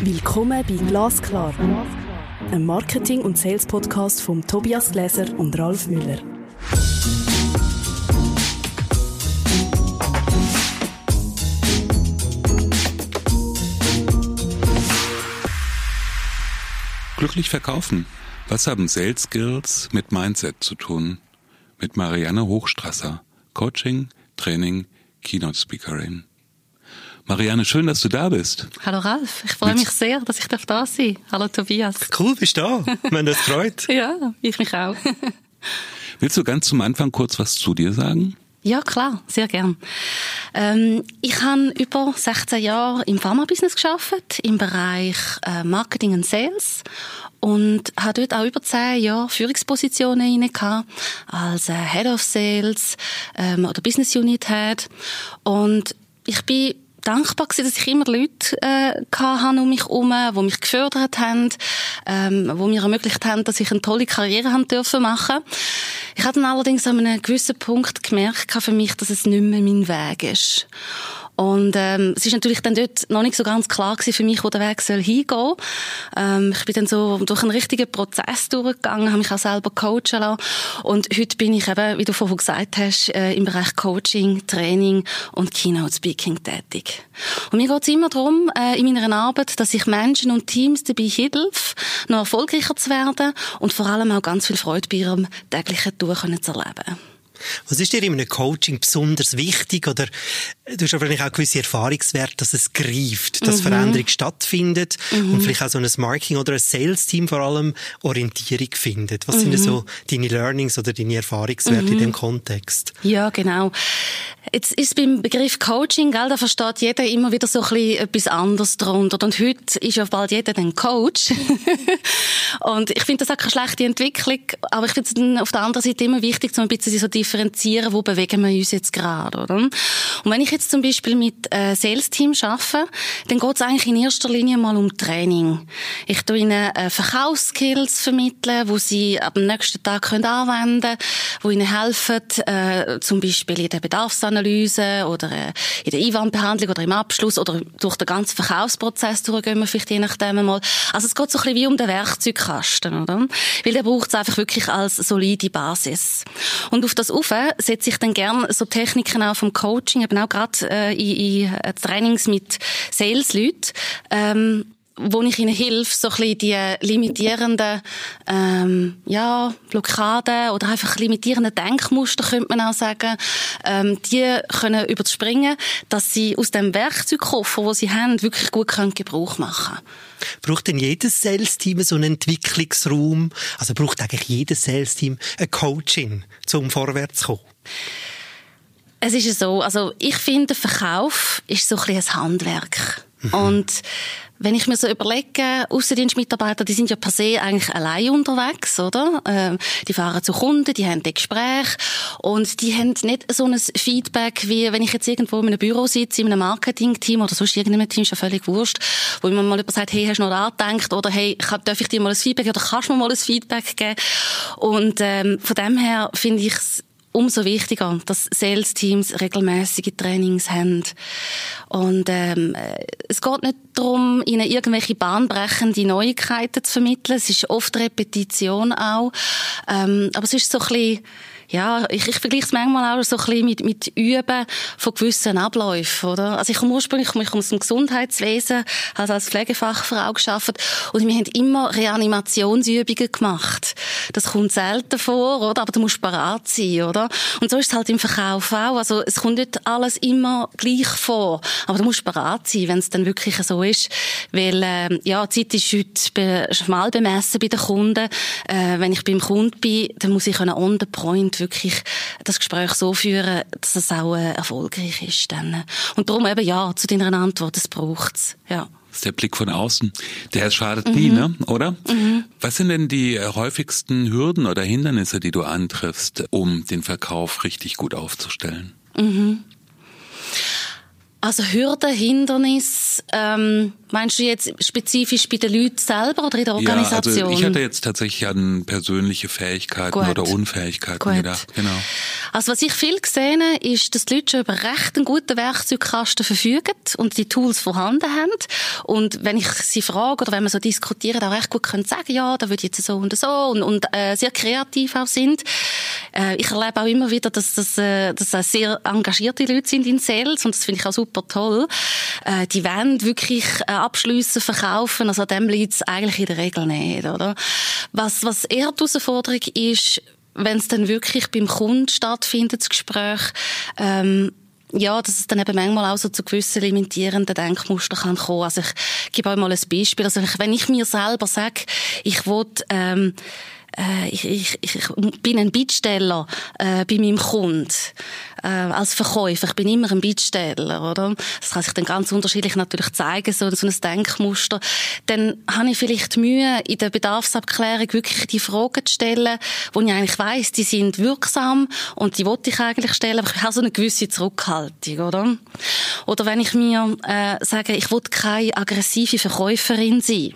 Willkommen bei Glasklar, einem Marketing- und Sales-Podcast von Tobias Gläser und Ralf Müller. Glücklich verkaufen. Was haben Sales Skills mit Mindset zu tun? Mit Marianne Hochstrasser, Coaching, Training, Keynote Speakerin. Marianne, schön, dass du da bist. Hallo Ralf, ich freue mich sehr, dass ich da sein darf. Hallo Tobias. Cool, bist du da. Wenn das freut. ja, ich mich auch. Willst du ganz zum Anfang kurz was zu dir sagen? Ja, klar, sehr gern. Ähm, ich habe über 16 Jahre im Pharma-Business geschafft im Bereich äh, Marketing und Sales und habe dort auch über 10 Jahre Führungspositionen inne gehabt, als äh, Head of Sales ähm, oder Business Unit Head und ich bin dankbar gewesen, dass ich immer Leute äh, hatte um mich herum, die mich gefördert haben, ähm, die mir ermöglicht haben, dass ich eine tolle Karriere haben dürfen machen. Ich habe dann allerdings an einem gewissen Punkt gemerkt für mich, dass es nicht mehr mein Weg ist. Und ähm, es ist natürlich dann dort noch nicht so ganz klar gewesen für mich, wo der Weg soll hingehen. Ähm, ich bin dann so durch einen richtigen Prozess durchgegangen, habe mich auch selber coachen lassen. Und heute bin ich eben, wie du vorhin gesagt hast, äh, im Bereich Coaching, Training und Keynote Speaking tätig. Und mir geht es immer darum, äh, in meiner Arbeit, dass ich Menschen und Teams dabei helfe, noch erfolgreicher zu werden und vor allem auch ganz viel Freude bei ihrem täglichen Tun zu erleben. Was ist dir in einem Coaching besonders wichtig? Oder du hast wahrscheinlich auch gewisse Erfahrungswerte, dass es greift, dass mhm. Veränderung stattfindet mhm. und vielleicht auch so ein Marketing- oder ein Sales-Team vor allem Orientierung findet. Was mhm. sind so deine Learnings oder deine Erfahrungswerte in mhm. dem Kontext? Ja, genau. Jetzt ist beim Begriff Coaching, gell, da versteht jeder immer wieder so ein bisschen etwas anderes darunter. Und heute ist ja bald jeder ein Coach. und ich finde das auch keine schlechte Entwicklung, aber ich finde es auf der anderen Seite immer wichtig, so ein bisschen so differenzieren, wo bewegen wir uns jetzt gerade, oder? Und wenn ich jetzt zum Beispiel mit äh, Sales-Team arbeite, dann geht es eigentlich in erster Linie mal um Training. Ich tue ihnen äh, Verkaufsskills vermitteln, wo sie ab dem nächsten Tag können anwenden wo ihnen helfen, äh, zum Beispiel in der Bedarfsanalyse oder äh, in der Einwandbehandlung oder im Abschluss oder durch den ganzen Verkaufsprozess durchgehen wir vielleicht je nachdem mal. Also es geht so ein bisschen wie um den Werkzeugkasten, oder? Weil der braucht es einfach wirklich als solide Basis. Und auf das auf setze ich dann gern so Techniken auch vom Coaching, eben auch gerade äh, in, in äh, Trainings mit Sales-Leuten, ähm, wo ich ihnen hilf, so ein bisschen die limitierenden ähm, ja, Blockaden oder einfach limitierende Denkmuster, könnte man auch sagen, ähm, die können überspringen, dass sie aus dem Werkzeugkoffer, wo sie haben, wirklich gut können Gebrauch machen Braucht denn jedes Sales-Team so einen Entwicklungsraum? Also braucht eigentlich jedes Sales-Team ein Coaching, um vorwärts zu kommen? Es ist so, also ich finde, Verkauf ist so ein bisschen ein Handwerk. Mhm. Und wenn ich mir so überlege, Außendienstmitarbeiter, die sind ja per se eigentlich allein unterwegs, oder? Ähm, die fahren zu Kunden, die haben ein Gespräch und die haben nicht so ein Feedback, wie wenn ich jetzt irgendwo in einem Büro sitze, in einem Marketing-Team oder sonst irgendeinem Team, ist ja völlig wurscht, wo mir mal jemand sagt, hey, hast du noch angedenkt oder hey, darf ich dir mal ein Feedback oder kannst du mir mal ein Feedback geben? Und ähm, von dem her finde ich es umso wichtiger, dass Sales-Teams regelmäßige Trainings haben. Und ähm, es geht nicht darum, ihnen irgendwelche bahnbrechende Neuigkeiten zu vermitteln. Es ist oft Repetition auch. Ähm, aber es ist so ein bisschen ja, ich, ich vergleiche es manchmal auch so ein bisschen mit, mit Üben von gewissen Abläufen, oder? Also ich komme ursprünglich ich komme aus dem Gesundheitswesen, habe als Pflegefachfrau geschafft und wir haben immer Reanimationsübungen gemacht. Das kommt selten vor, oder? Aber du musst parat sein, oder? Und so ist es halt im Verkauf auch. Also es kommt nicht alles immer gleich vor, aber du musst parat sein, wenn es dann wirklich so ist, weil äh, ja, die Zeit ist heute schmal bemessen bei den Kunden. Äh, wenn ich beim Kunden bin, dann muss ich on the point wirklich das Gespräch so führen, dass es auch äh, erfolgreich ist. Dann. Und darum eben ja, zu deiner Antwort, es braucht's. Ja. Das ist der Blick von außen. Der schadet mhm. nie, ne? oder? Mhm. Was sind denn die häufigsten Hürden oder Hindernisse, die du antriffst, um den Verkauf richtig gut aufzustellen? Mhm. Also Hürden, Hindernis, ähm, meinst du jetzt spezifisch bei den Leuten selber oder in der Organisation? Ja, also ich hatte jetzt tatsächlich an persönliche Fähigkeiten Gut. oder Unfähigkeiten Gut. gedacht. Genau. Also was ich viel gesehen habe, ist, dass die Leute schon über recht einen guten Werkzeugkasten verfügen und die Tools vorhanden haben. Und wenn ich sie frage oder wenn wir so diskutieren, auch recht gut können sagen, ja, da würde ich jetzt so und so und, und äh, sehr kreativ auch sind. Äh, ich erlebe auch immer wieder, dass das, äh, dass das sehr engagierte Leute sind in Sales und das finde ich auch super toll. Äh, die wollen wirklich äh, Abschlüsse verkaufen, also dem liegt es eigentlich in der Regel nicht, oder? Was, was eher die Herausforderung ist, wenn es dann wirklich beim Kunden stattfindet, das Gespräch, ähm, ja, dass es dann eben manchmal auch so zu gewissen limitierenden Denkmustern kann kommen. Also ich gebe euch mal ein Beispiel. Also wenn ich mir selber sage, ich will, ähm, äh, ich, ich, ich bin ein Bittsteller äh, bei meinem Kunden äh, als Verkäufer. Ich bin immer ein Bittsteller, oder? Das kann sich dann ganz unterschiedlich natürlich zeigen, so, so ein Denkmuster. Dann habe ich vielleicht Mühe, in der Bedarfsabklärung wirklich die Fragen zu stellen, wo ich eigentlich weiss, die sind wirksam und die wollte ich eigentlich stellen, aber ich habe so eine gewisse Zurückhaltung, oder? Oder wenn ich mir äh, sage, ich will keine aggressive Verkäuferin sein,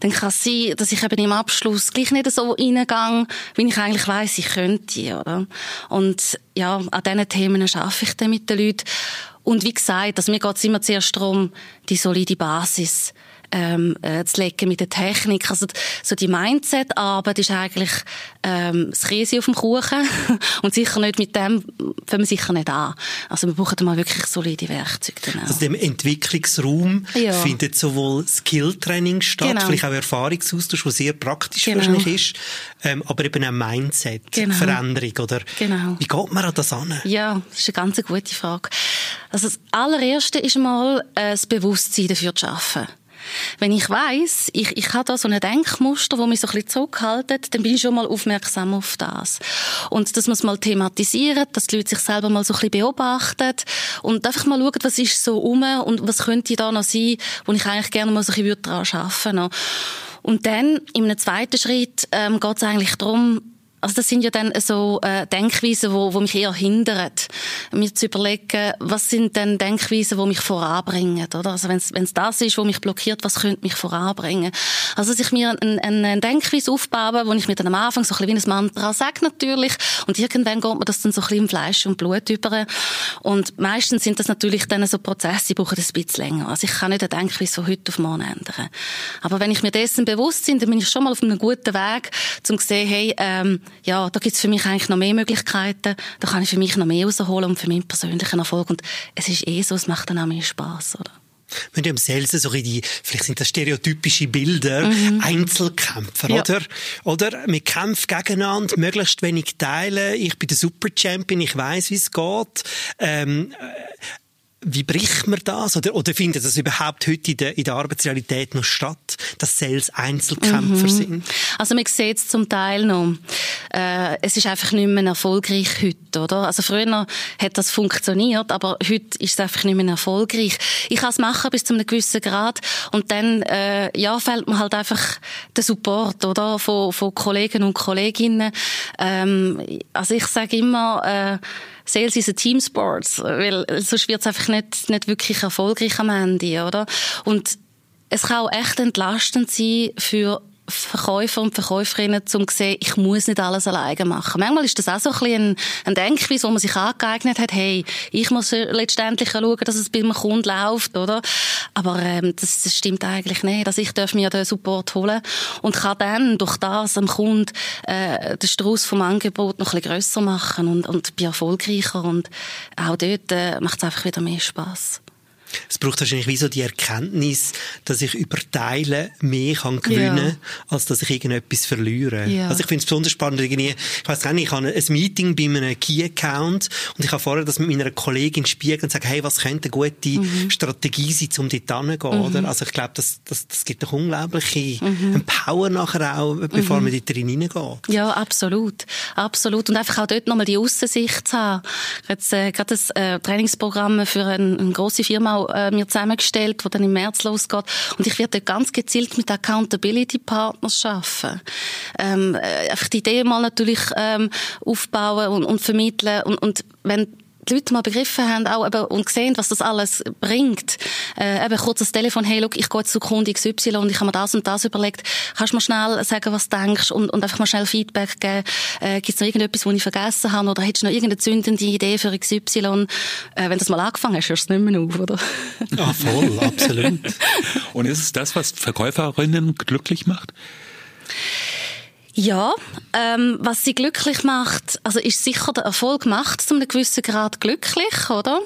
dann kann es sein, dass ich eben im Abschluss gleich nicht so in reingehe, wie ich eigentlich weiss, ich könnte, oder? Und ja, an diesen Themen arbeite ich dann mit den Leuten. Und wie gesagt, also mir geht es immer zuerst darum, die solide Basis ähm, äh, zu legen mit der Technik. Also so die Mindset-Arbeit ist eigentlich ähm, das Käse auf dem Kuchen und sicher nicht mit dem fangen wir sicher nicht an. Also wir brauchen mal wirklich solide Werkzeuge. Dann auch. Also dem Entwicklungsraum ja. findet sowohl Skill-Training statt, genau. vielleicht auch Erfahrungsaustausch, der sehr praktisch genau. wahrscheinlich ist, ähm, aber eben auch Mindset-Veränderung. Genau. Oder genau. Wie geht man an das an? Ja, das ist eine ganz gute Frage. Also das allererste ist mal äh, das Bewusstsein dafür zu schaffen. Wenn ich weiß, ich, ich habe da so ein Denkmuster, wo mich so ein bisschen zurückhaltet, dann bin ich schon mal aufmerksam auf das. Und dass man es mal thematisiert, dass die Leute sich selber mal so ein bisschen beobachten und einfach mal schauen, was ist so um und was könnte da noch sein, wo ich eigentlich gerne mal so ein bisschen daran arbeiten würde. Und dann, in einem zweiten Schritt, ähm, geht es eigentlich darum, also das sind ja dann so äh, Denkweisen, wo, wo mich eher hindern, mir zu überlegen, was sind denn Denkweisen, wo mich voranbringen, oder? Also wenn es das ist, wo mich blockiert, was könnte mich voranbringen? Also dass ich mir eine ein, ein Denkweise aufbaue, wo ich mir dann am Anfang so ein bisschen wie ein Mantra sage natürlich und irgendwann geht mir das dann so ein bisschen im Fleisch und Blut über und meistens sind das natürlich dann so Prozesse, die brauchen ein bisschen länger. Also ich kann nicht eine Denkweise von heute auf morgen ändern. Aber wenn ich mir dessen bewusst bin, dann bin ich schon mal auf einem guten Weg, um zu sehen, hey, ähm, ja, da gibt's für mich eigentlich noch mehr Möglichkeiten. Da kann ich für mich noch mehr rausholen und für meinen persönlichen Erfolg. Und es ist eh so, es macht dann auch mehr Spass, oder? Wenn du im Sales so die, vielleicht sind das stereotypische Bilder, mhm. Einzelkämpfer, ja. oder? Oder? Wir kämpfen gegeneinander, möglichst wenig teilen. Ich bin der Super Champion, ich weiß, wie es geht. Ähm, wie bricht man das? Oder, oder findet das überhaupt heute in der, in der Arbeitsrealität noch statt, dass Sales Einzelkämpfer mhm. sind? Also man sieht es zum Teil noch. Äh, es ist einfach nicht mehr erfolgreich heute, oder? Also früher hat das funktioniert, aber heute ist es einfach nicht mehr erfolgreich. Ich kann es machen bis zu einem gewissen Grad und dann äh, ja, fällt mir halt einfach der Support, oder? Von, von Kollegen und Kolleginnen. Ähm, also ich sage immer, äh, Sales ist ein Teamsport, weil sonst wird es einfach nicht, nicht wirklich erfolgreich am Ende, oder? Und es kann auch echt entlastend sein für Verkäufer und Verkäuferinnen, um zu sehen, ich muss nicht alles alleine machen. Manchmal ist das auch so ein bisschen ein, Denkweise, wo man sich angeeignet hat, hey, ich muss letztendlich schauen, dass es bei einem Kunden läuft, oder? Aber ähm, das, das stimmt eigentlich nicht. Also ich darf mir den Support holen und kann dann durch das am Kunden äh, den Strauß vom Angebot noch ein bisschen grösser machen und, und bin erfolgreicher und auch dort äh, macht es einfach wieder mehr Spaß. Es braucht wahrscheinlich wie so die Erkenntnis, dass ich über Teile mehr kann gewinnen ja. als dass ich irgendetwas verliere. Ja. Also ich finde es besonders spannend, irgendwie, ich weiß gar nicht, ich habe ein Meeting bei einem Key-Account und ich habe vorher das mit meiner Kollegin spiegeln und sage, hey, was könnte eine gute mhm. Strategie sein, um dort hinzugehen, mhm. oder? Also ich glaube, das, das, das gibt doch unglaubliche mhm. Power nachher auch, bevor mhm. man dort drin hineingeht. Ja, absolut. Absolut. Und einfach auch dort nochmal die Aussicht zu haben. Jetzt äh, gerade das äh, Trainingsprogramm für eine, eine grosse Firma äh, mir zusammengestellt, wo dann im März losgeht. Und ich werde ganz gezielt mit Accountability Partners arbeiten. Ähm, äh, einfach die Idee mal natürlich ähm, aufbauen und, und vermitteln und, und wenn die Leute mal begriffen haben auch eben, und gesehen, was das alles bringt. Äh, eben kurz das Telefon, hey, look, ich gehe zu Kunde XY und ich habe mir das und das überlegt. Kannst du mir schnell sagen, was du denkst und, und einfach mal schnell Feedback geben? Äh, Gibt es noch irgendetwas, was ich vergessen habe oder hättest du noch irgendeine zündende Idee für XY? Äh, wenn du das mal angefangen hast, hörst du es nicht mehr auf, oder? Ja, voll, absolut. und ist es das, was Verkäuferinnen glücklich macht? Ja, ähm, was sie glücklich macht, also ist sicher der Erfolg macht zu einem gewissen Grad glücklich, oder?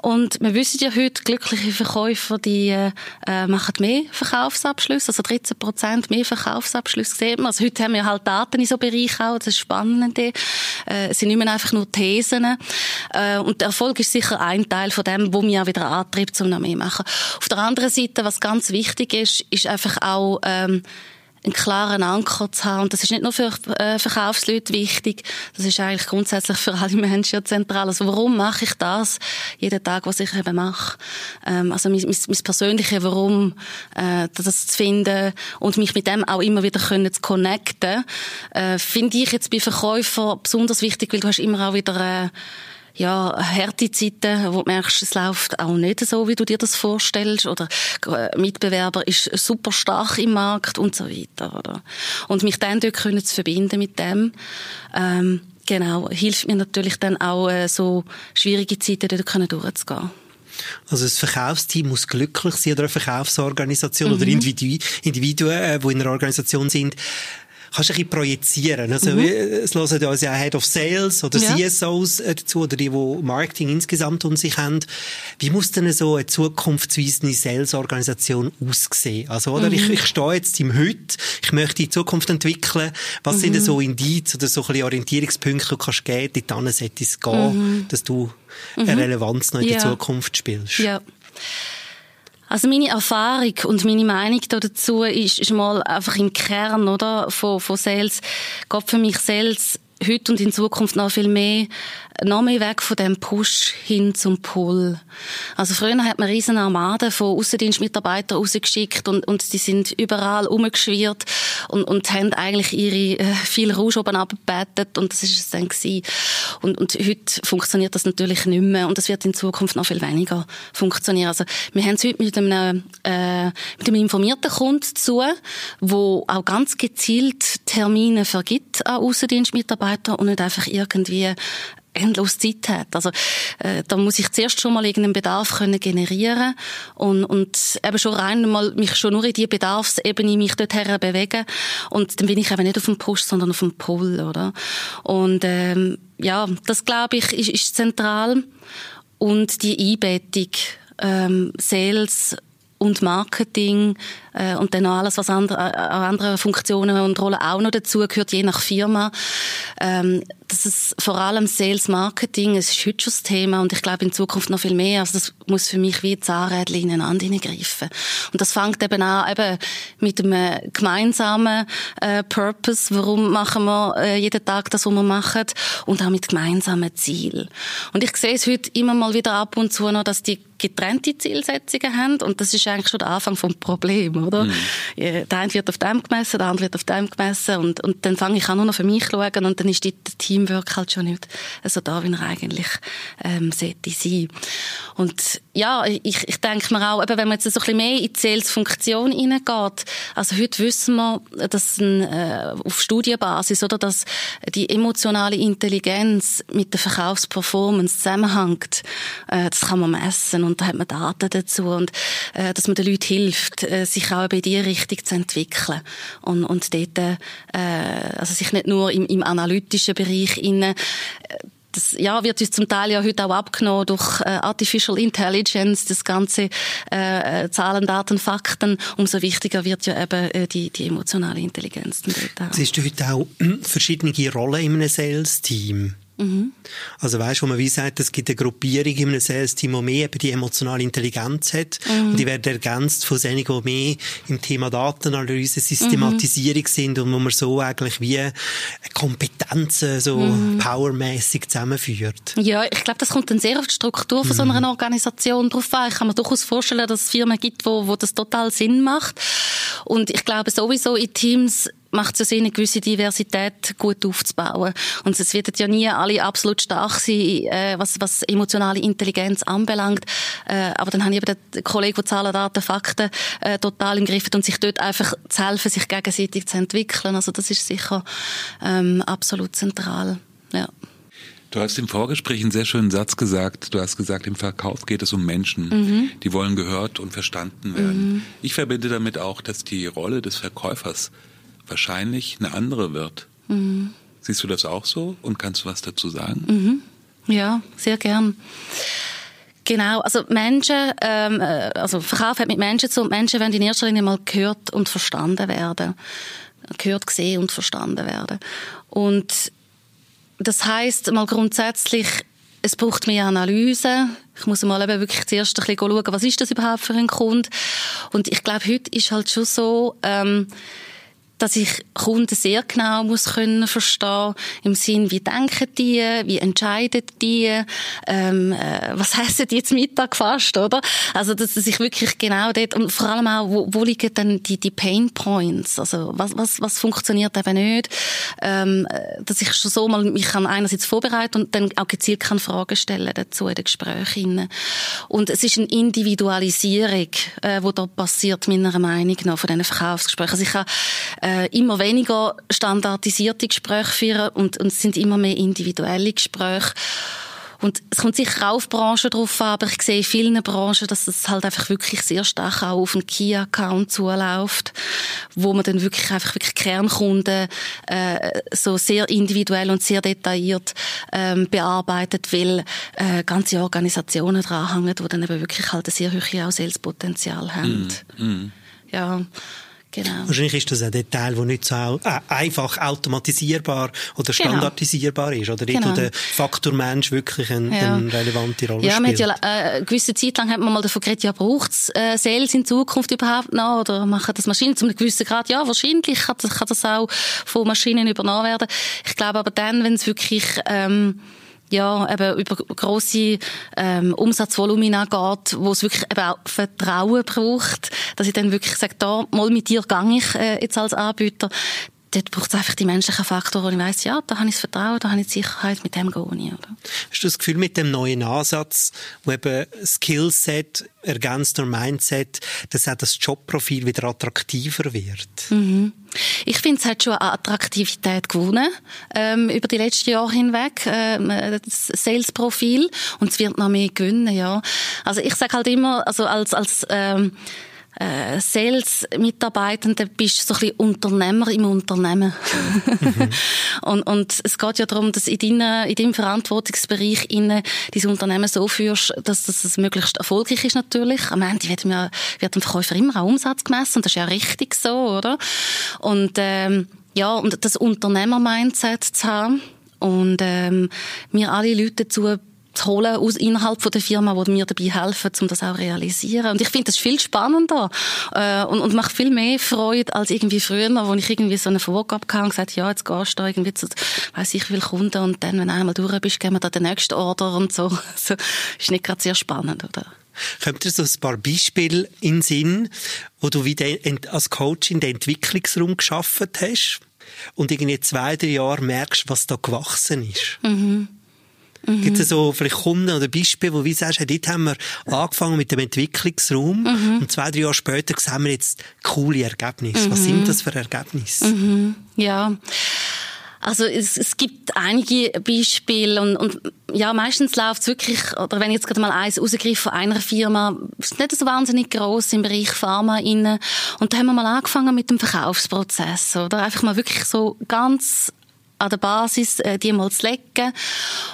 Und wir wissen ja heute, glückliche Verkäufer, die äh, machen mehr Verkaufsabschlüsse, also 13 Prozent mehr Verkaufsabschlüsse sehen Also heute haben wir halt Daten in so Bereichen auch, das ist spannend. Äh, es sind nicht mehr einfach nur Thesen. Äh, und der Erfolg ist sicher ein Teil von dem, wo mir auch wieder antreibt, zum noch mehr machen. Auf der anderen Seite, was ganz wichtig ist, ist einfach auch, ähm, einen klaren Anker zu haben. Und das ist nicht nur für äh, Verkaufsleute wichtig, das ist eigentlich grundsätzlich für alle Menschen ja zentral. Also warum mache ich das jeden Tag, was ich eben mache? Ähm, also mein, mein, mein persönliche Warum, äh, das zu finden und mich mit dem auch immer wieder können zu connecten, äh, finde ich jetzt bei Verkäufern besonders wichtig, weil du hast immer auch wieder äh, ja, harte Zeiten, wo du merkst, es läuft auch nicht so, wie du dir das vorstellst, oder Mitbewerber ist super stark im Markt und so weiter, oder? Und mich dann dort können zu verbinden mit dem, ähm, genau, hilft mir natürlich dann auch, äh, so schwierige Zeiten dort können durchzugehen. Also das Verkaufsteam muss glücklich sein oder eine Verkaufsorganisation mhm. oder Individuen, Individuen, äh, die in einer Organisation sind, kannst du ein bisschen projizieren. Also, mhm. es hören uns ja Head of Sales oder ja. CSOs äh, dazu, oder die, die Marketing insgesamt um sich haben. Wie muss denn so eine zukunftsweisende Sales-Organisation aussehen? Also, oder? Mhm. Ich, ich stehe jetzt im Heute, ich möchte die Zukunft entwickeln. Was mhm. sind denn so Indizien oder so ein bisschen Orientierungspunkte, die du kannst geben, die dann sollte es gehen, mhm. dass du eine mhm. Relevanz noch in ja. der Zukunft spielst? Ja. Also meine Erfahrung und meine Meinung dazu ist, ist mal einfach im Kern, oder, von, von Sales. Gott für mich Sales heute und in Zukunft noch viel mehr noch mehr weg von dem Push hin zum Pull. Also früher hat man riesen Armaden von Außendienstmitarbeitern rausgeschickt und, und die sind überall umgeschwirrt und, und haben eigentlich ihre äh, viel Rausch oben abgebettet und das ist es dann gewesen. Und, und heute funktioniert das natürlich nicht mehr und das wird in Zukunft noch viel weniger funktionieren. Also wir haben es heute mit einem, äh, mit einem informierten Kunden zu, wo auch ganz gezielt Termine vergibt an Außendienstmitarbeiter und nicht einfach irgendwie endlos Zeit hat. Also äh, da muss ich zuerst schon mal irgendeinen Bedarf können generieren und, und eben schon rein mal mich schon nur in die Bedarfsebene mich dorthin bewegen und dann bin ich eben nicht auf dem Push, sondern auf dem Pull, oder? Und ähm, ja, das glaube ich ist, ist zentral und die Einbettung ähm, Sales und Marketing äh, und dann alles, was andere, äh, andere Funktionen und Rollen auch noch dazu gehört, je nach Firma. Ähm, das ist vor allem Sales Marketing, es ist heute schon das Thema und ich glaube in Zukunft noch viel mehr. Also das muss für mich wie Zahnrädchen ineinander hineingreifen. Und das fängt eben an eben mit einem gemeinsamen äh, Purpose. Warum machen wir äh, jeden Tag das, was wir machen? Und auch mit gemeinsamen Zielen. Und ich sehe es heute immer mal wieder ab und zu noch, dass die getrennte Zielsetzungen haben und das ist eigentlich schon der Anfang vom Problem, oder? Mhm. Der eine wird auf dem gemessen, der andere wird auf dem gemessen und, und dann fange ich an nur noch für mich zu schauen und dann ist die Teamwork halt schon nicht so da, wie er eigentlich ähm, sollte sein. Und ja, ich, ich denke mir auch, eben, wenn man jetzt so ein bisschen mehr in die Sales-Funktion hineingeht, also heute wissen wir, dass ein, äh, auf Studienbasis, oder, dass die emotionale Intelligenz mit der Verkaufsperformance zusammenhängt. Äh, das kann man messen und da hat man Daten dazu und äh, dass man den Leuten hilft, äh, sich auch in die Richtung zu entwickeln und, und dort, äh, also sich nicht nur im, im analytischen Bereich innen das ja, wird uns zum Teil ja heute auch abgenommen durch äh, Artificial Intelligence, das ganze äh, äh Zahlen, Daten, Fakten. Umso wichtiger wird ja eben äh, die, die emotionale Intelligenz. Siehst du heute auch verschiedene Rollen in einem Sales-Team? Mhm. Also weißt, wo man wie sagt, es gibt eine Gruppierung in einem Sales-Team, die mehr eben die emotionale Intelligenz hat mhm. und die werden ergänzt von denen, die mehr im Thema Datenanalyse, Systematisierung mhm. sind und wo man so eigentlich wie Kompetenzen so mhm. powermäßig zusammenführt. Ja, ich glaube, das kommt dann sehr auf die Struktur von so einer mhm. Organisation drauf an. Ich kann mir durchaus vorstellen, dass es Firmen gibt, wo, wo das total Sinn macht. Und ich glaube sowieso in Teams macht es Sinn, eine gewisse Diversität gut aufzubauen. Und es werden ja nie alle absolut stark sein, äh, was, was emotionale Intelligenz anbelangt. Äh, aber dann habe ich eben den Kollegen, der Zahlen, Daten, Fakten äh, total im Griff hat und sich dort einfach zu helfen, sich gegenseitig zu entwickeln. Also das ist sicher ähm, absolut zentral. Ja. Du hast im Vorgespräch einen sehr schönen Satz gesagt. Du hast gesagt, im Verkauf geht es um Menschen. Mhm. Die wollen gehört und verstanden werden. Mhm. Ich verbinde damit auch, dass die Rolle des Verkäufers wahrscheinlich eine andere wird. Mhm. Siehst du das auch so und kannst du was dazu sagen? Mhm. Ja, sehr gern. Genau, also Menschen, ähm, äh, also Verkauf hat mit Menschen zu und Menschen werden in erster Linie mal gehört und verstanden werden. Gehört, gesehen und verstanden werden. Und das heißt mal grundsätzlich, es braucht mehr Analyse. Ich muss mal eben wirklich zuerst ein bisschen schauen, was ist das überhaupt für ein Kunde. Und ich glaube, heute ist halt schon so, ähm, dass ich Kunden sehr genau muss können verstehen im Sinn, wie denken die, wie entscheiden die, ähm, äh, was die jetzt Mittag fast, oder? Also dass, dass ich wirklich genau dort und vor allem auch, wo, wo liegen dann die, die Pain Points, also was, was, was funktioniert eben nicht, ähm, dass ich schon so mal mich kann einerseits vorbereiten und dann auch gezielt kann Fragen stellen dazu in den Gesprächen. Und es ist eine Individualisierung, äh, wo da passiert meiner Meinung nach von diesen Verkaufsgesprächen. Also ich habe äh, äh, immer weniger standardisierte Gespräche führen und, und es sind immer mehr individuelle Gespräche. Und es kommt sicher auch auf Branchen drauf an, aber ich sehe in vielen Branchen, dass es halt einfach wirklich sehr stark auch auf einen Key-Account zuläuft, wo man dann wirklich einfach wirklich Kernkunden äh, so sehr individuell und sehr detailliert ähm, bearbeitet, weil äh, ganze Organisationen dranhängen, die dann eben wirklich halt ein sehr hohes Salespotenzial haben. Mm, mm. Ja. Genau. Wahrscheinlich ist das ein Detail, der nicht so äh, einfach automatisierbar oder genau. standardisierbar genau. ist, oder dort, genau. wo der Faktor Mensch wirklich eine, ja. eine relevante Rolle ja, spielt. Ja, äh, eine gewisse Zeit lang hat man mal davon geredet, ja, braucht es äh, Sales in Zukunft überhaupt noch, oder machen das Maschinen zu einem gewissen Grad? Ja, wahrscheinlich kann das, kann das auch von Maschinen übernommen werden. Ich glaube aber dann, wenn es wirklich... Ähm, ja, eben über grosse ähm, Umsatzvolumina geht, wo es wirklich eben auch Vertrauen braucht, dass ich dann wirklich sage, da, mal mit dir gang ich äh, jetzt als Anbieter, dort braucht es einfach die menschlichen Faktoren, wo ich weiss, ja, da habe ich das Vertrauen, da habe ich die Sicherheit, mit dem gehe ich. Oder? Hast du das Gefühl, mit dem neuen Ansatz, wo eben Skillset ergänzt durch Mindset, dass auch das Jobprofil wieder attraktiver wird? Mhm. Ich finde, es hat schon eine Attraktivität gewonnen ähm, über die letzten Jahre hinweg, ähm, das Sales-Profil, und es wird noch mehr gewinnen, ja. Also ich sage halt immer, also als, als ähm, äh, Sales-Mitarbeitende bist so ein bisschen Unternehmer im Unternehmen. Mhm. und, und es geht ja darum, dass in, deinem, in deinem Verantwortungsbereich innen dein Unternehmen so führst, dass das möglichst erfolgreich ist natürlich. Am Ende wird, ja, wird dem Verkäufer immer auch Umsatz gemessen und das ist ja richtig so, oder? Und ähm, ja, und das Unternehmer-Mindset zu haben und ähm, mir alle Leute dazu zu holen aus, innerhalb von der Firma, die mir dabei helfen, um das auch zu realisieren. Und ich finde das viel spannender äh, und, und macht viel mehr Freude als irgendwie früher, wo ich irgendwie so eine Vorgabe hatte und gesagt ja, jetzt gehst du da irgendwie zu, weiss ich, wie Kunden und dann, wenn du einmal durch bist, gehen wir da den nächsten Order und so. so ist nicht gerade sehr spannend, oder? Kommt dir so ein paar Beispiele in den Sinn, wo du wie als Coach in den Entwicklungsraum geschaffen hast und irgendwie zwei, drei Jahre merkst, was da gewachsen ist? Mhm. Mhm. Gibt es so vielleicht Kunden oder Beispiele, wo du sagst, hey, dort haben wir angefangen mit dem Entwicklungsraum mhm. und zwei, drei Jahre später sehen wir jetzt coole Ergebnisse. Mhm. Was sind das für Ergebnisse? Mhm. Ja. Also es, es gibt einige Beispiele und, und ja, meistens läuft es wirklich, oder wenn ich jetzt gerade mal eins rausgreife von einer Firma, ist nicht so wahnsinnig groß im Bereich Pharma innen. Und da haben wir mal angefangen mit dem Verkaufsprozess, oder? Einfach mal wirklich so ganz an der Basis äh, die mal zu legen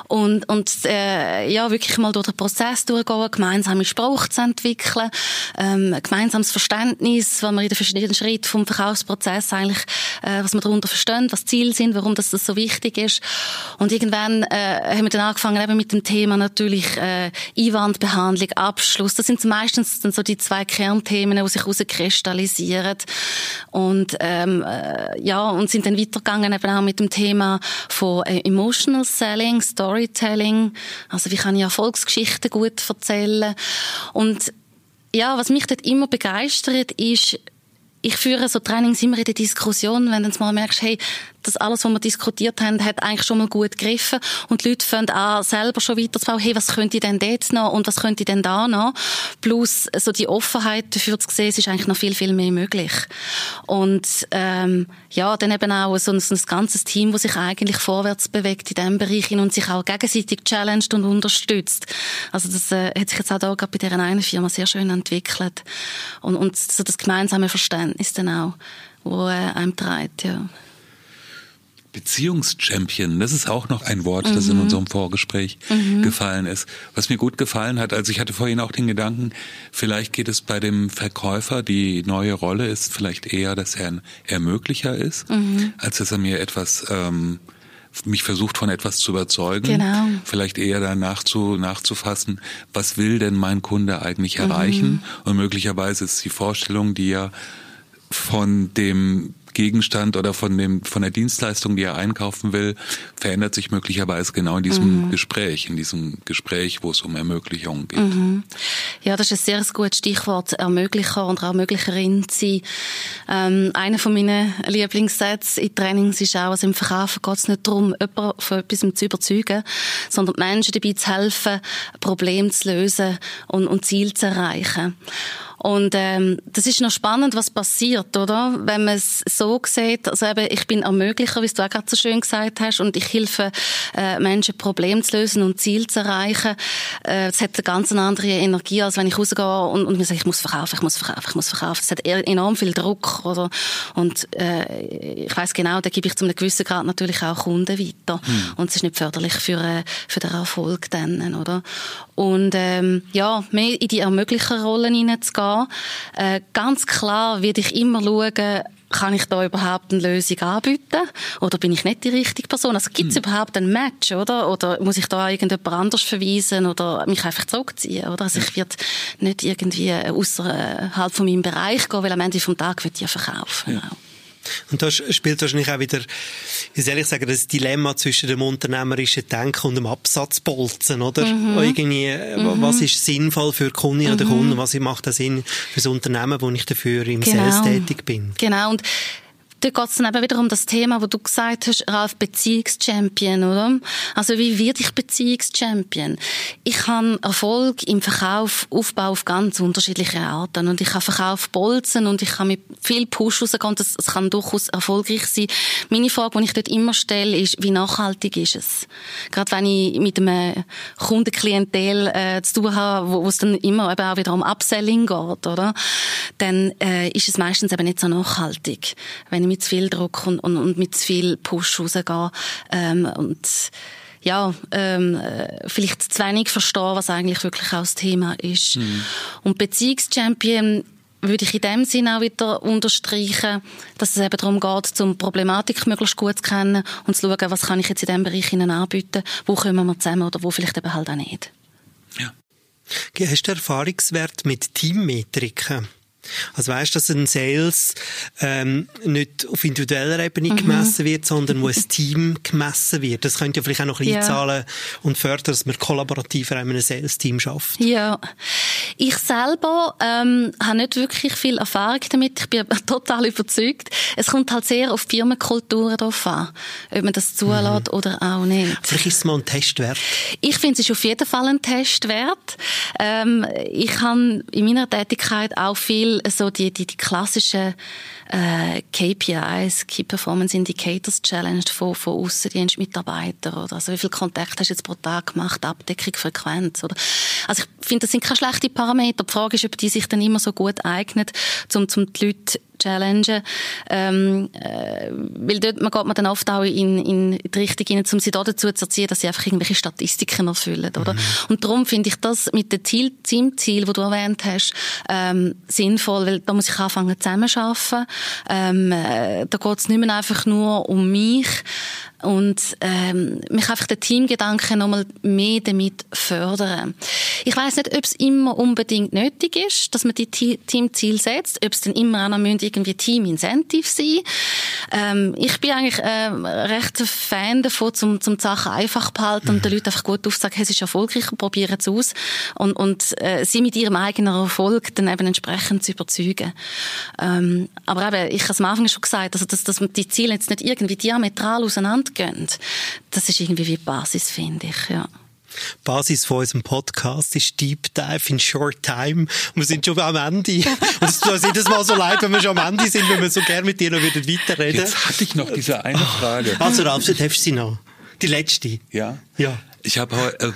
und, und äh, ja, wirklich mal durch den Prozess durchgehen, gemeinsame Sprache zu entwickeln, ähm, gemeinsames Verständnis, wenn man in den verschiedenen Schritten vom Verkaufsprozess eigentlich, äh, was man darunter verstehen, was Ziele sind, warum das, das so wichtig ist. Und irgendwann äh, haben wir dann angefangen eben mit dem Thema natürlich äh, Einwandbehandlung, Abschluss. Das sind meistens dann so die zwei Kernthemen, die sich herauskristallisieren. Und ähm, äh, ja, und sind dann weitergegangen eben auch mit dem Thema Thema von äh, Emotional Selling, Storytelling. Also wie kann ich Erfolgsgeschichten gut erzählen? Und ja, was mich dort immer begeistert, ist ich führe so Trainings immer in der Diskussion, wenn du mal merkst, hey, das alles, was wir diskutiert haben, hat eigentlich schon mal gut gegriffen. Und die Leute fangen an, selber schon weiter zu bauen, hey, was könnte ich denn dort noch und was könnte ich denn da noch? Plus, so die Offenheit dafür zu sehen, es ist eigentlich noch viel, viel mehr möglich. Und, ähm, ja, dann eben auch so ein, so ein ganzes Team, das sich eigentlich vorwärts bewegt in diesem Bereich und sich auch gegenseitig challenged und unterstützt. Also das äh, hat sich jetzt auch da gerade bei dieser einen Firma sehr schön entwickelt. Und, und so das gemeinsame Verständnis dann auch, wo äh, einem treibt, ja. Beziehungschampion, das ist auch noch ein Wort, das mhm. in unserem Vorgespräch mhm. gefallen ist. Was mir gut gefallen hat, also ich hatte vorhin auch den Gedanken, vielleicht geht es bei dem Verkäufer, die neue Rolle ist vielleicht eher, dass er ein Ermöglicher ist, mhm. als dass er mir etwas ähm, mich versucht von etwas zu überzeugen, genau. vielleicht eher danach zu, nachzufassen, was will denn mein Kunde eigentlich erreichen? Mhm. Und möglicherweise ist die Vorstellung, die er von dem Gegenstand oder von dem von der Dienstleistung, die er einkaufen will, verändert sich möglicherweise genau in diesem mhm. Gespräch, in diesem Gespräch, wo es um Ermöglichung geht. Mhm. Ja, das ist ein sehr gutes Stichwort, Ermöglicher und Ermöglicherin zu sein. Ähm, einer von meinen Lieblingssätze in Trainings ist auch, also im Verkaufen geht es nicht darum, jemanden von etwas zu überzeugen, sondern Menschen dabei zu helfen, Probleme zu lösen und, und Ziele zu erreichen. Und ähm, das ist noch spannend, was passiert, oder? Wenn man es so sieht, also eben, ich bin Ermöglicher, wie du auch gerade so schön gesagt hast, und ich helfe äh, Menschen, Probleme zu lösen und Ziele zu erreichen. Äh, das hat eine ganz andere Energie, als wenn ich rausgehe und, und mir sage, ich muss verkaufen, ich muss verkaufen, ich muss verkaufen. Das hat enorm viel Druck, oder? Und äh, ich weiß genau, da gebe ich zu einem gewissen Grad natürlich auch Kunden weiter. Hm. Und es ist nicht förderlich für, äh, für den Erfolg dann, oder? Und ähm, ja, mehr in die Ermöglicherrollen hineinzugehen, äh, ganz klar werde ich immer schauen, kann ich da überhaupt eine Lösung anbieten? Oder bin ich nicht die richtige Person? Also gibt es mhm. überhaupt ein Match, oder? Oder muss ich da irgendjemand anders verweisen oder mich einfach zurückziehen, oder? Also ich werde nicht irgendwie außerhalb von meinem Bereich gehen, weil am Ende vom Tag wird ich verkaufen. Ja. Und da spielt wahrscheinlich auch wieder, wie soll ich sagen, das Dilemma zwischen dem unternehmerischen Denken und dem Absatzbolzen, oder? Mhm. Irgendwie, mhm. was ist sinnvoll für Kunden mhm. oder Kunden, was macht das Sinn für das Unternehmen, wo ich dafür im genau. Sales tätig bin? Genau. Und da geht es dann eben wieder um das Thema, wo du gesagt hast, Ralf, Beziehungschampion, oder? Also wie werde ich Beziehungschampion? Ich habe Erfolg im Verkauf, Aufbau auf ganz unterschiedliche Arten. Und ich kann Verkauf bolzen und ich kann mit viel Push rausgehen. Das, das kann durchaus erfolgreich sein. Meine Frage, die ich dort immer stelle, ist, wie nachhaltig ist es? Gerade wenn ich mit einem Kundenklientel äh, zu tun habe, wo, wo es dann immer eben auch wieder um Upselling geht, oder? Dann äh, ist es meistens eben nicht so nachhaltig. Wenn mit zu viel Druck und, und, und mit zu viel Push rausgehen. Ähm, und ja, ähm, äh, vielleicht zu wenig verstehen, was eigentlich wirklich auch das Thema ist. Mhm. Und Beziehungschampion würde ich in dem Sinne auch wieder unterstreichen, dass es eben darum geht, um Problematik möglichst gut zu kennen und zu schauen, was kann ich jetzt in diesem Bereich Ihnen anbieten, wo kommen wir zusammen oder wo vielleicht eben halt auch nicht. Ja. Hast du Erfahrungswert mit Teammetriken? Also weißt, dass ein Sales ähm, nicht auf individueller Ebene mhm. gemessen wird, sondern wo ein Team gemessen wird. Das könnte ja vielleicht auch noch ein bisschen ja. zahlen und fördern, dass man kollaborativer in einem Sales-Team schafft. Ja, ich selber ähm, habe nicht wirklich viel Erfahrung damit. Ich bin total überzeugt. Es kommt halt sehr auf die Firmenkultur drauf an, ob man das zulässt mhm. oder auch nicht. Vielleicht ist es mal ein Test wert. Ich finde, es ist auf jeden Fall ein Test wert. Ähm, ich habe in meiner Tätigkeit auch viel so die, die, die klassischen äh, KPIs, Key Performance Indicators Challenge von, von Aussendienstmitarbeitern oder also wie viel Kontakt hast du jetzt pro Tag gemacht, Abdeckung, Frequenz oder also ich finde, das sind keine schlechten Parameter. Die Frage ist, ob die sich dann immer so gut eignen, um, um die Leute challengen. Ähm, äh, weil dort man geht man dann oft auch in, in die Richtung hinein, um sie dazu zu erziehen, dass sie einfach irgendwelche Statistiken erfüllen, oder? Mhm. Und darum finde ich das mit dem Ziel, Teamziel, das du erwähnt hast, ähm, sinnvoll, weil da muss ich anfangen zusammenzuarbeiten. Ähm, äh, da geht es nicht mehr einfach nur um mich, und ähm, mich einfach den Teamgedanken nochmal mehr damit fördern. Ich weiß nicht, ob es immer unbedingt nötig ist, dass man die Teamziele setzt, ob es dann immer auch noch irgendwie Team-Incentive sein ähm, Ich bin eigentlich äh, recht ein Fan davon, zum, zum die Sachen einfach behalten und den Leuten einfach gut aufzusagen, hey, es ist erfolgreich, probieren es aus und, und äh, sie mit ihrem eigenen Erfolg dann eben entsprechend zu überzeugen. Ähm, aber eben, ich habe es am Anfang schon gesagt, also dass, dass die Ziele jetzt nicht irgendwie diametral auseinandergehen, das ist irgendwie wie die Basis, finde ich, ja. Basis von unserem Podcast ist Deep Dive in Short Time. Und wir sind schon am Ende. Und es tut uns jedes Mal so leid, wenn wir schon am Ende sind, wenn wir so gerne mit dir noch wieder weiterreden. Jetzt hatte ich noch diese eine Frage. Also, Ralf, du hast sie noch. Die letzte. Ja? Ja. Ich habe äh,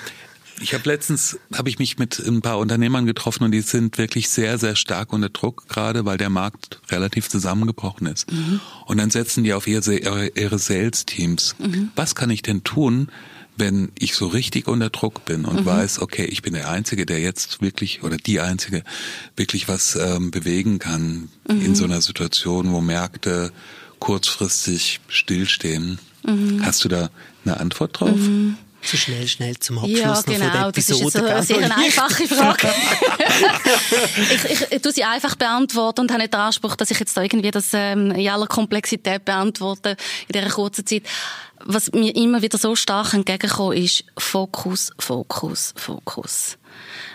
ich habe letztens habe ich mich mit ein paar Unternehmern getroffen und die sind wirklich sehr sehr stark unter Druck gerade, weil der Markt relativ zusammengebrochen ist. Mhm. Und dann setzen die auf ihre, ihre Sales Teams. Mhm. Was kann ich denn tun, wenn ich so richtig unter Druck bin und mhm. weiß, okay, ich bin der Einzige, der jetzt wirklich oder die Einzige wirklich was ähm, bewegen kann in mhm. so einer Situation, wo Märkte kurzfristig stillstehen. Mhm. Hast du da eine Antwort drauf? So schnell, schnell zum Abschluss ja, genau, noch von der Episode. Das ist eine sehr eine einfache Frage. ich, ich, ich tue sie einfach beantworten und habe nicht den Anspruch, dass ich jetzt da irgendwie das ähm, in aller Komplexität beantworte in dieser kurzen Zeit. Was mir immer wieder so stark entgegenkommt, ist Fokus, Fokus, Fokus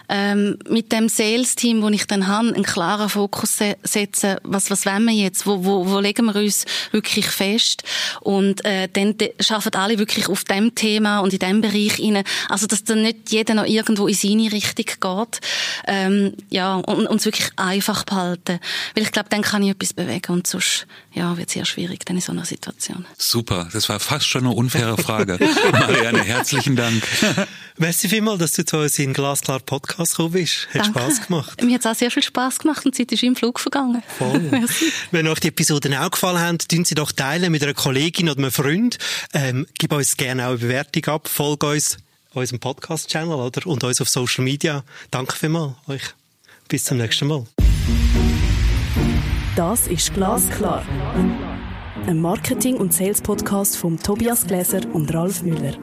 ähm, mit dem Sales-Team, das ich dann habe, einen klaren Fokus se setzen, was, was wollen wir jetzt, wo, wo, wo legen wir uns wirklich fest? Und äh, dann schaffen alle wirklich auf dem Thema und in dem Bereich rein, also dass dann nicht jeder noch irgendwo in seine Richtung geht, ähm, ja, und uns wirklich einfach behalten, weil ich glaube, dann kann ich etwas bewegen und sonst, ja, wird es sehr schwierig dann in so einer Situation. Super, das war fast schon eine unfaire Frage. Marianne, herzlichen Dank. Merci vielmals, dass du zu uns in Glasklar Podcast gekommen bist. Hat Danke. Spass gemacht. Mir hat es auch sehr viel Spass gemacht und die Zeit ist im Flug vergangen. Voll. Wenn euch die Episoden auch gefallen haben, tun sie doch teilen mit einer Kollegin oder einem Freund. Ähm, gib uns gerne auch eine Bewertung ab, folge uns unserem Podcast-Channel oder und uns auf Social Media. Danke vielmals euch. Bis zum nächsten Mal. Das ist Glasklar. Ein Marketing- und Sales-Podcast von Tobias Gläser und Ralf Müller.